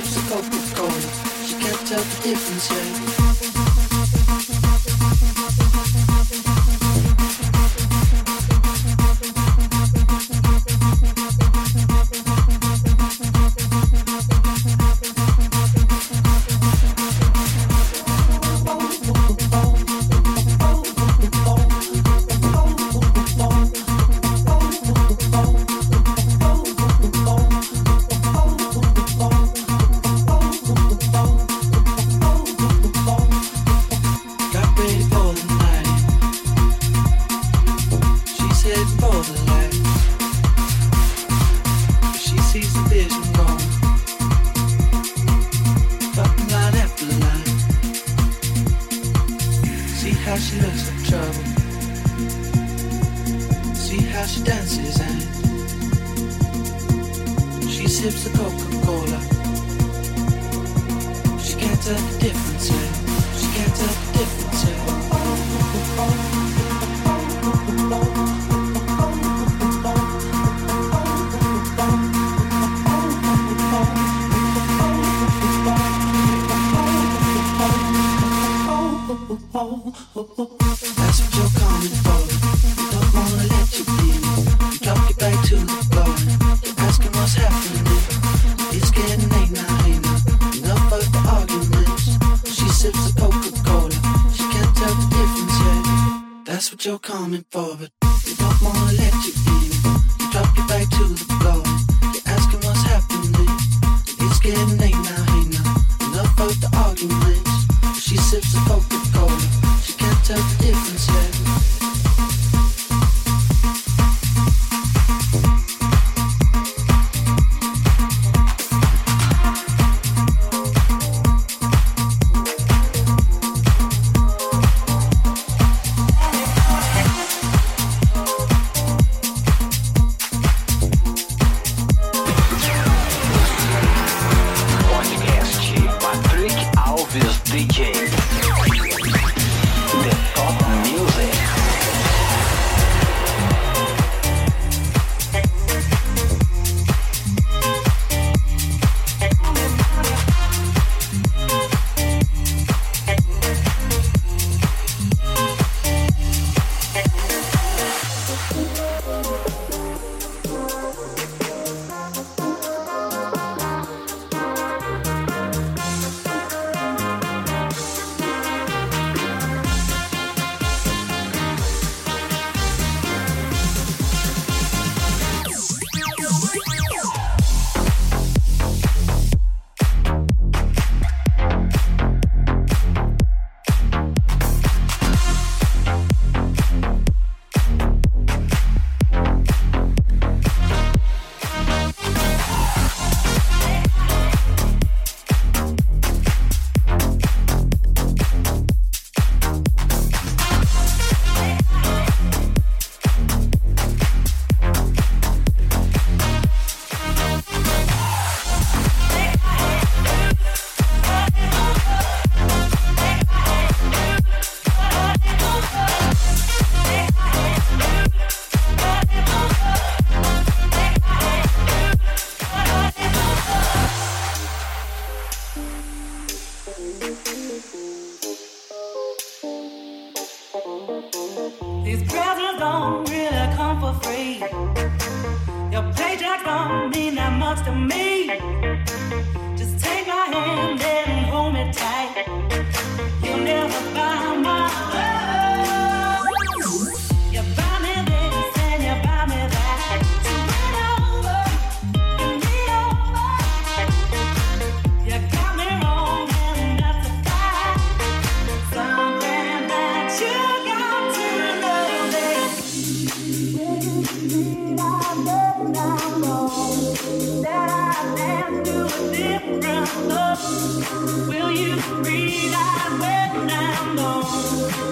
She the Coca Cola. She can't tell the difference yet. Will you realize when I'm gone?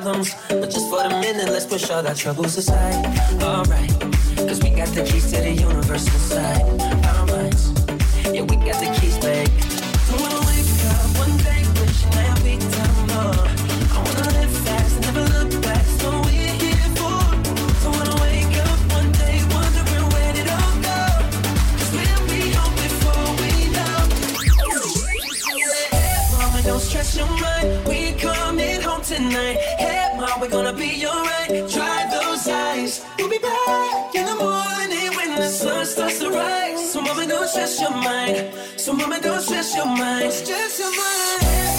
problems. But just for the minute, let's push all our troubles aside. Alright, cause we got the keys to the universe inside. stress your mind. So mama, don't stress your mind. Stress your mind.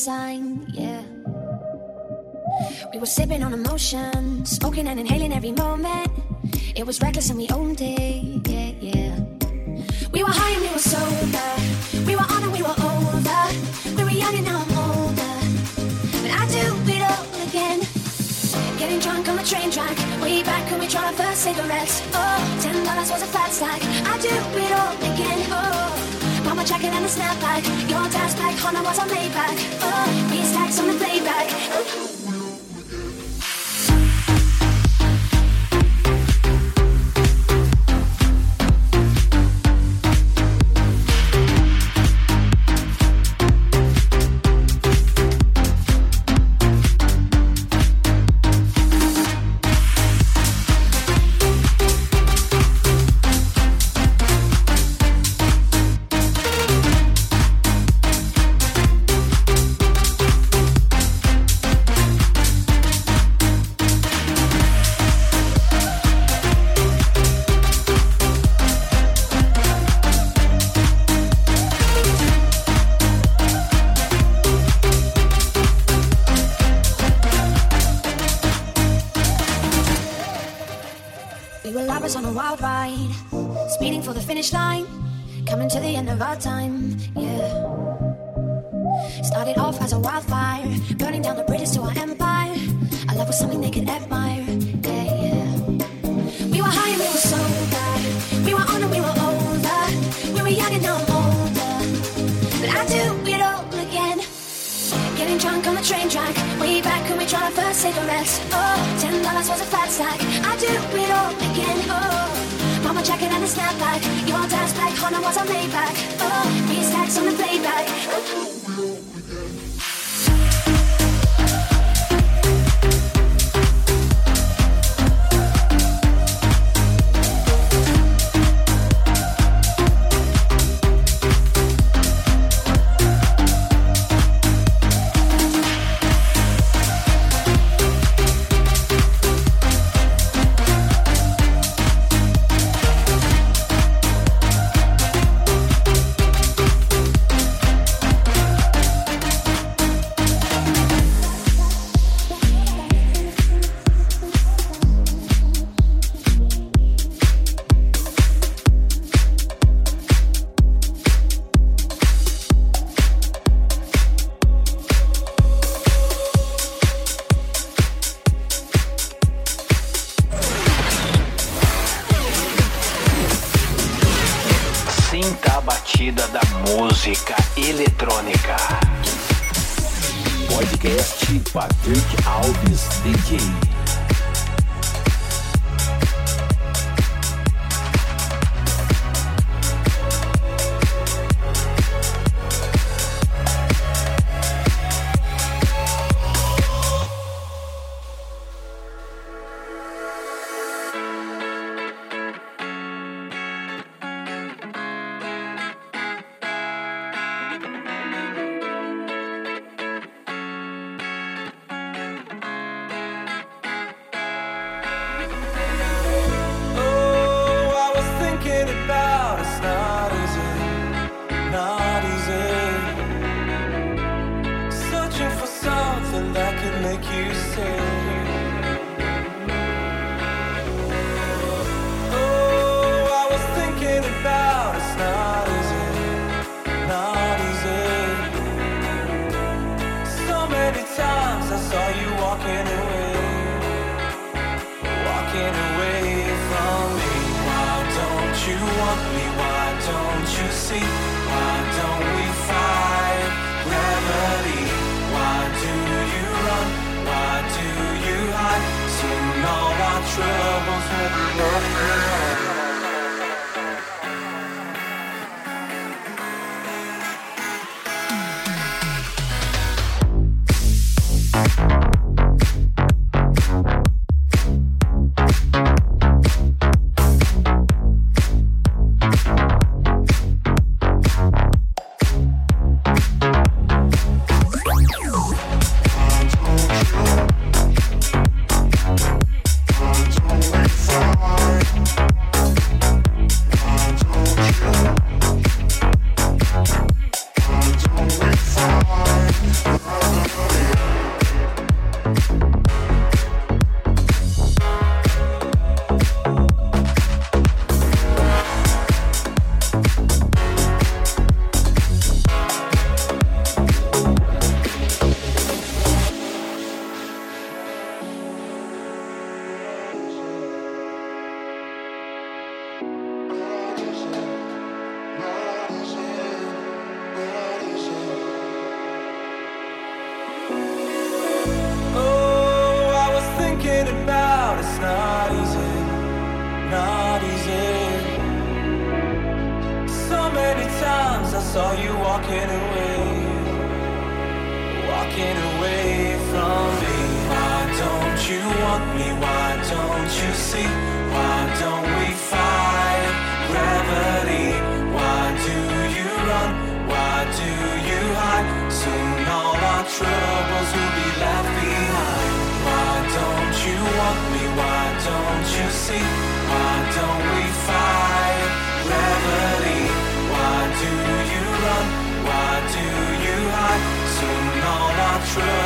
Sign, yeah. We were sipping on emotion, smoking and inhaling every moment. It was reckless and we owned it, yeah, yeah. We were high and we were sober. We were on and we were older. We were young and now I'm older. But I do it all again. Getting drunk on the train track. Way back when we tried our first cigarettes. Oh, ten dollars was a fat stack. I do it all again. Oh, jacket and a snapback. Your dad's black Honda was on Maybach. Oh, these stacks on the playback. flashing. true.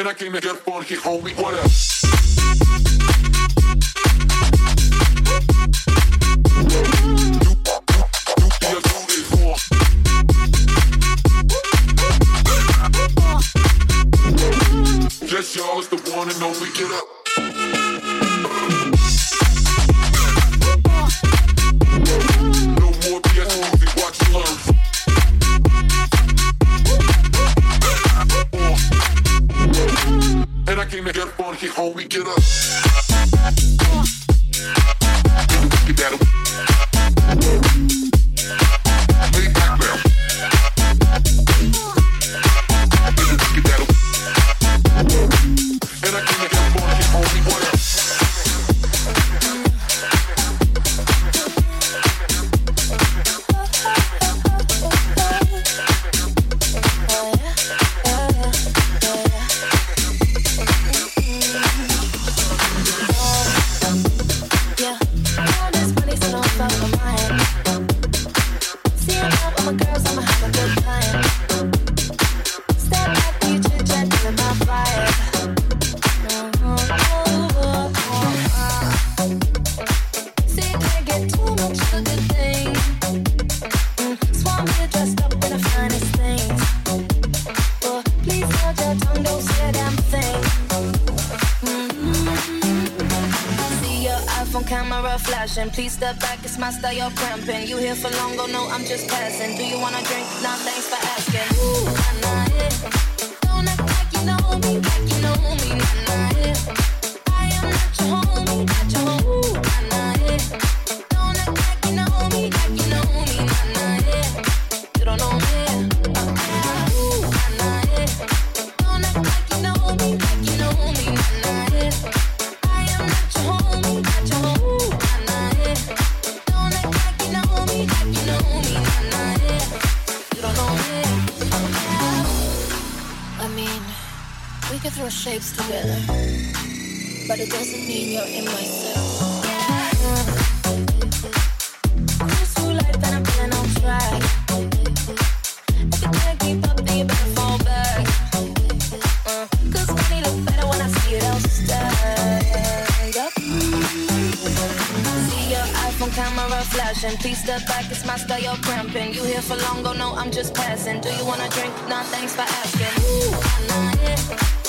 and I came here for he homie. What up? Throw shapes together, but it doesn't mean you're in my cell. Life and I'm feeling on track. If you can't keep up, then you better fall back. Uh, better when I see up. See your iPhone camera flashing. Please step back, it's my style, you're cramping. You here for long, go no, I'm just passing. Do you wanna drink? Nah, thanks for asking. Ooh, nah, yeah.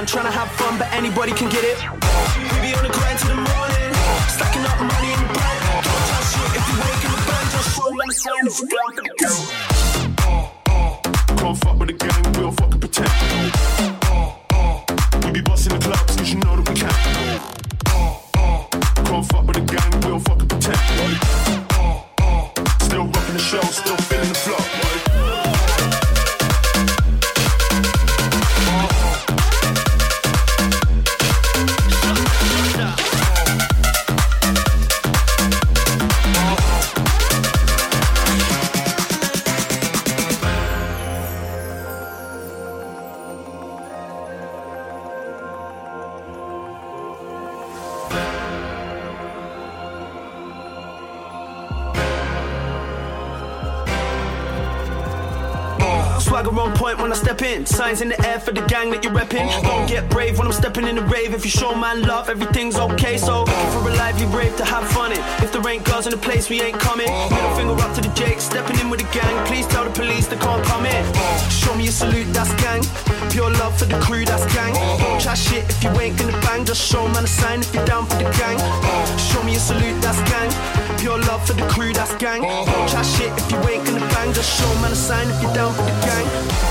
I'm trying to have fun, but anybody can get it. Swagger on point when I step in. Signs in the air for the gang that you're repping. Uh-huh. Don't get brave when I'm stepping in the rave. If you show man love, everything's okay. So for a lively brave to have fun in. If there ain't girls in the place, we ain't coming. Uh-huh. Middle finger up to the Jake, stepping in with the gang. Please tell the police they can't come in. Show me a salute, that's gang. Pure love for the crew, that's gang. Uh-huh. Don't chat shit if you ain't gonna bang. Just show man a sign if you're down for the gang. Show me a salute, that's gang. Pure love for the crew, that's gang. Don't chat shit if you ain't gonna bang. Just show man a sign if you're down for the gang. We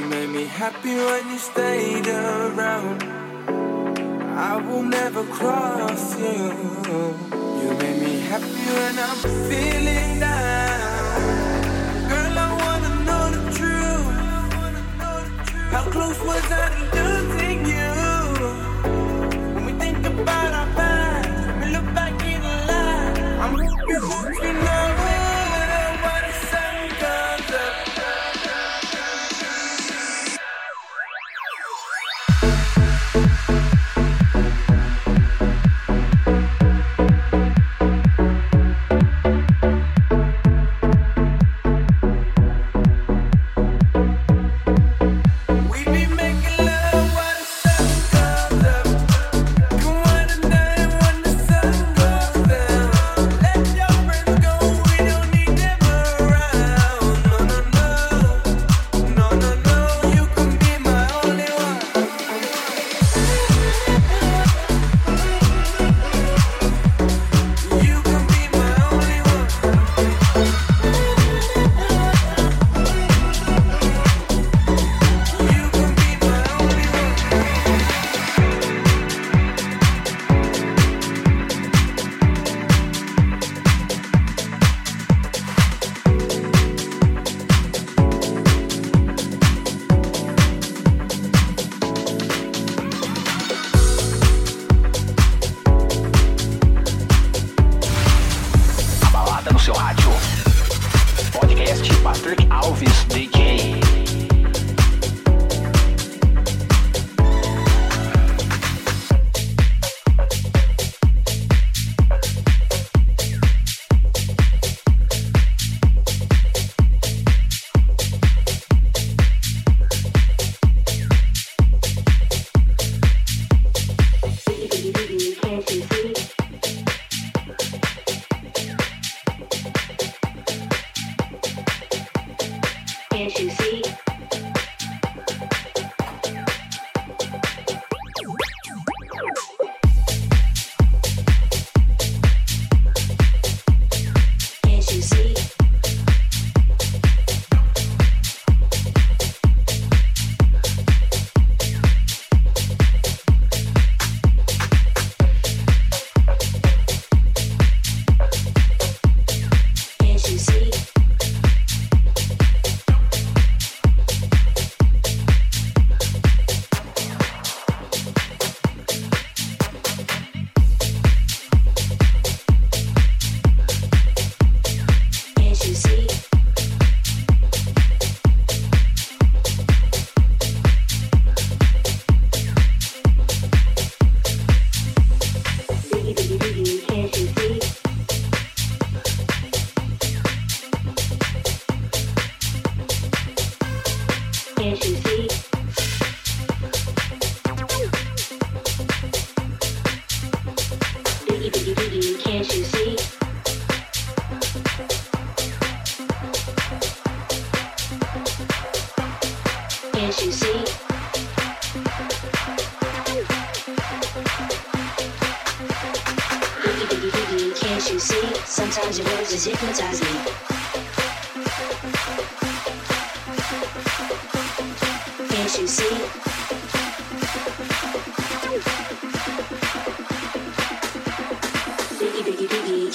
You made me happy when you stayed around. I will never cross you. You made me happy when I'm feeling down. Girl, I wanna know the truth. How close was I to losing you?